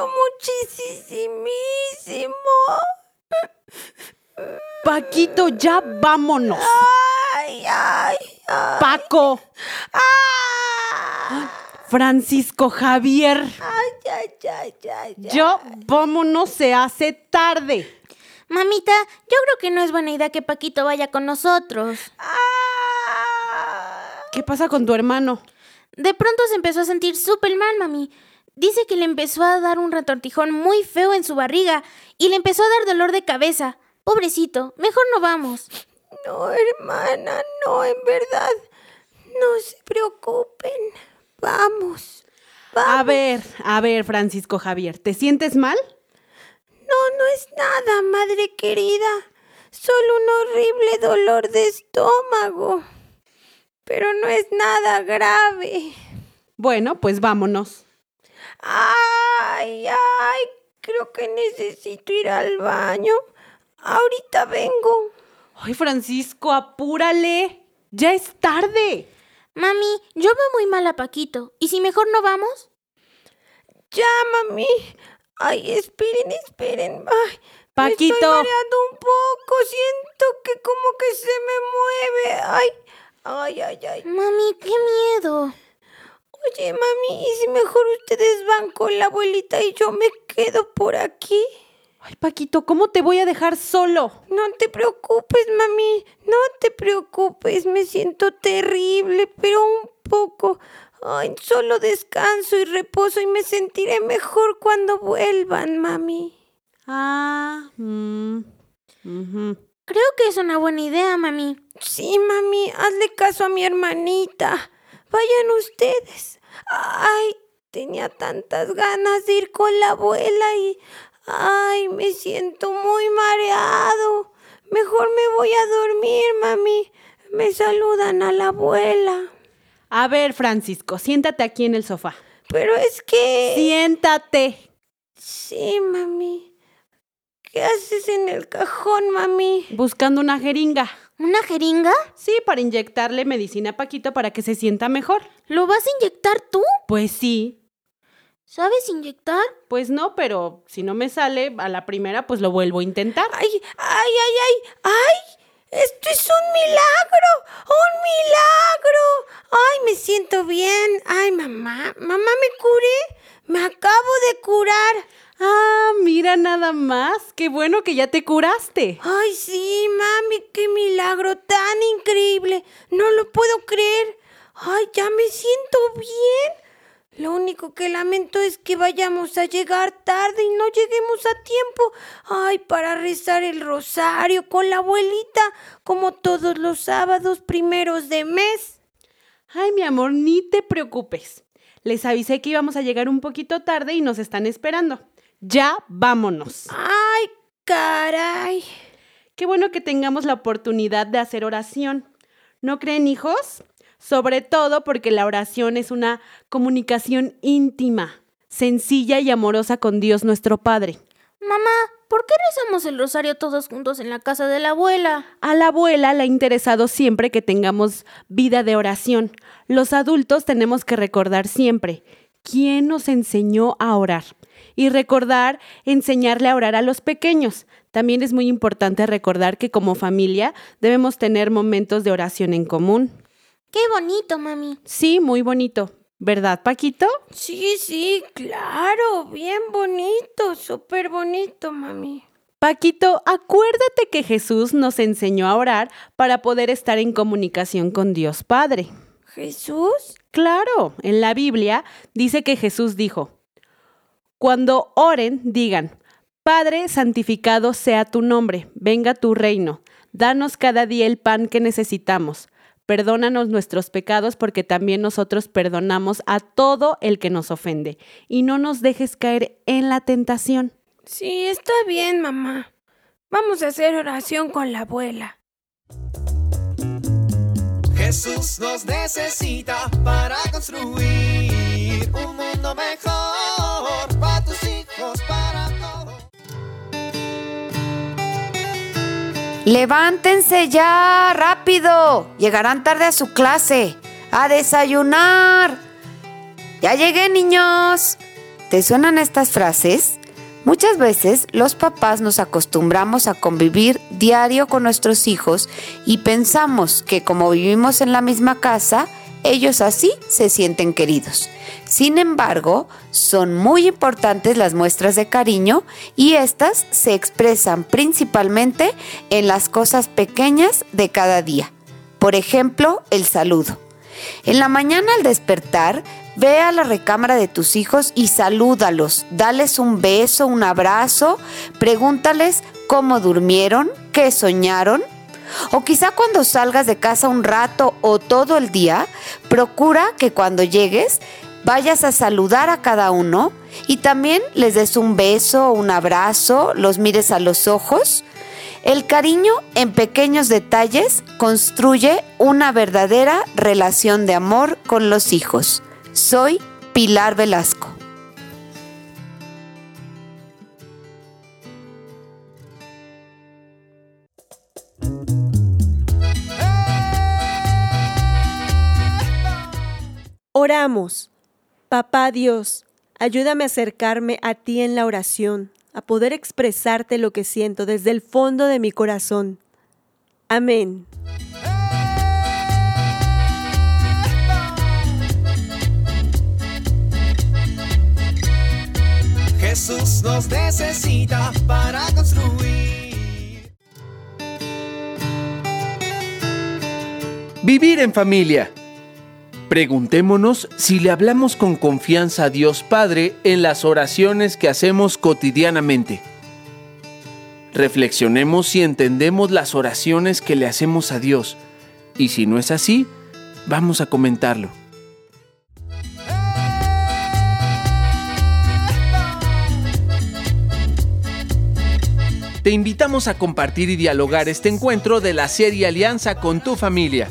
Mucho, muchísimo. Paquito, ya vámonos. ¡Ay, ay, ay! Paco, ¡Ah! Francisco Javier, ¡Ay, ay, ay, ay! ay. yo vámonos, se hace tarde. Mamita, yo creo que no es buena idea que Paquito vaya con nosotros. ¡Ah! ¿Qué pasa con tu hermano? De pronto se empezó a sentir súper mal, mami. Dice que le empezó a dar un retortijón muy feo en su barriga y le empezó a dar dolor de cabeza. Pobrecito, mejor no vamos. No, hermana, no, en verdad. No se preocupen. Vamos. Vamos. A ver, a ver, Francisco Javier, ¿te sientes mal? No, no es nada, madre querida. Solo un horrible dolor de estómago. Pero no es nada grave. Bueno, pues vámonos. Ay, ay, creo que necesito ir al baño. Ahorita vengo. Ay, Francisco, apúrale. Ya es tarde. Mami, yo veo muy mal a Paquito. ¿Y si mejor no vamos? Ya, mami. Ay, esperen, esperen. Ay, me Paquito. estoy mareando un poco. Siento que como que se me mueve. Ay, ay, ay, ay. Mami, qué miedo. Oye, mami, ¿y si mejor ustedes van con la abuelita y yo me quedo por aquí? Ay, Paquito, ¿cómo te voy a dejar solo? No te preocupes, mami. No te preocupes. Me siento terrible, pero un poco. Ay, solo descanso y reposo y me sentiré mejor cuando vuelvan, mami. Ah, mm, ujú. Creo que es una buena idea, mami. Sí, mami, hazle caso a mi hermanita. Vayan ustedes. Ay, tenía tantas ganas de ir con la abuela y... Ay, me siento muy mareado. Mejor me voy a dormir, mami. Me saludan a la abuela. A ver, Francisco, siéntate aquí en el sofá. Pero es que... Siéntate. Sí, mami. ¿Qué haces en el cajón, mami? Buscando una jeringa. ¿Una jeringa? Sí, para inyectarle medicina a Paquito para que se sienta mejor. ¿Lo vas a inyectar tú? Pues sí. ¿Sabes inyectar? Pues no, pero si no me sale a la primera, pues lo vuelvo a intentar. ¡Ay, ay, ay, ay! ¡Ay! ¡Esto es un milagro! ¡Un milagro! ¡Ay, me siento bien! ¡Ay, mamá! ¡Mamá, me curé! ¡Me acabo de curar! Ah, mira nada más. Qué bueno que ya te curaste. ¡Ay, sí, mami! ¡Qué milagro tan increíble! No lo puedo creer. ¡Ay, ya me siento bien! Lo único que lamento es que vayamos a llegar tarde y no lleguemos a tiempo. Ay, para rezar el rosario con la abuelita, como todos los sábados primeros de mes. Ay, mi amor, ni te preocupes. Les avisé que íbamos a llegar un poquito tarde y nos están esperando. Ya vámonos. Ay, caray. Qué bueno que tengamos la oportunidad de hacer oración. ¿No creen, hijos? Sobre todo porque la oración es una comunicación íntima, sencilla y amorosa con Dios nuestro Padre. Mamá, ¿por qué rezamos el rosario todos juntos en la casa de la abuela? A la abuela le ha interesado siempre que tengamos vida de oración. Los adultos tenemos que recordar siempre quién nos enseñó a orar y recordar enseñarle a orar a los pequeños. También es muy importante recordar que como familia debemos tener momentos de oración en común. Qué bonito, mami. Sí, muy bonito. ¿Verdad, Paquito? Sí, sí, claro, bien bonito, súper bonito, mami. Paquito, acuérdate que Jesús nos enseñó a orar para poder estar en comunicación con Dios Padre. ¿Jesús? Claro, en la Biblia dice que Jesús dijo, cuando oren, digan, Padre, santificado sea tu nombre, venga tu reino, danos cada día el pan que necesitamos, perdónanos nuestros pecados porque también nosotros perdonamos a todo el que nos ofende, y no nos dejes caer en la tentación. Sí, está bien, mamá. Vamos a hacer oración con la abuela. Jesús nos necesita para construir un mundo mejor para todos. Levántense ya, rápido. Llegarán tarde a su clase. A desayunar. Ya llegué, niños. ¿Te suenan estas frases? Muchas veces los papás nos acostumbramos a convivir diario con nuestros hijos y pensamos que como vivimos en la misma casa, ellos así se sienten queridos. Sin embargo, son muy importantes las muestras de cariño y estas se expresan principalmente en las cosas pequeñas de cada día. Por ejemplo, el saludo. En la mañana al despertar, ve a la recámara de tus hijos y salúdalos, dales un beso, un abrazo, pregúntales cómo durmieron, qué soñaron. O quizá cuando salgas de casa un rato o todo el día, procura que cuando llegues vayas a saludar a cada uno y también les des un beso, un abrazo, los mires a los ojos. El cariño en pequeños detalles construye una verdadera relación de amor con los hijos. Soy Pilar Velasco. Oramos. Papá Dios, ayúdame a acercarme a ti en la oración, a poder expresarte lo que siento desde el fondo de mi corazón. Amén. Jesús nos necesita para construir. Vivir en familia. Preguntémonos si le hablamos con confianza a Dios Padre en las oraciones que hacemos cotidianamente. Reflexionemos si entendemos las oraciones que le hacemos a Dios y si no es así, vamos a comentarlo. Te invitamos a compartir y dialogar este encuentro de la serie Alianza con tu familia.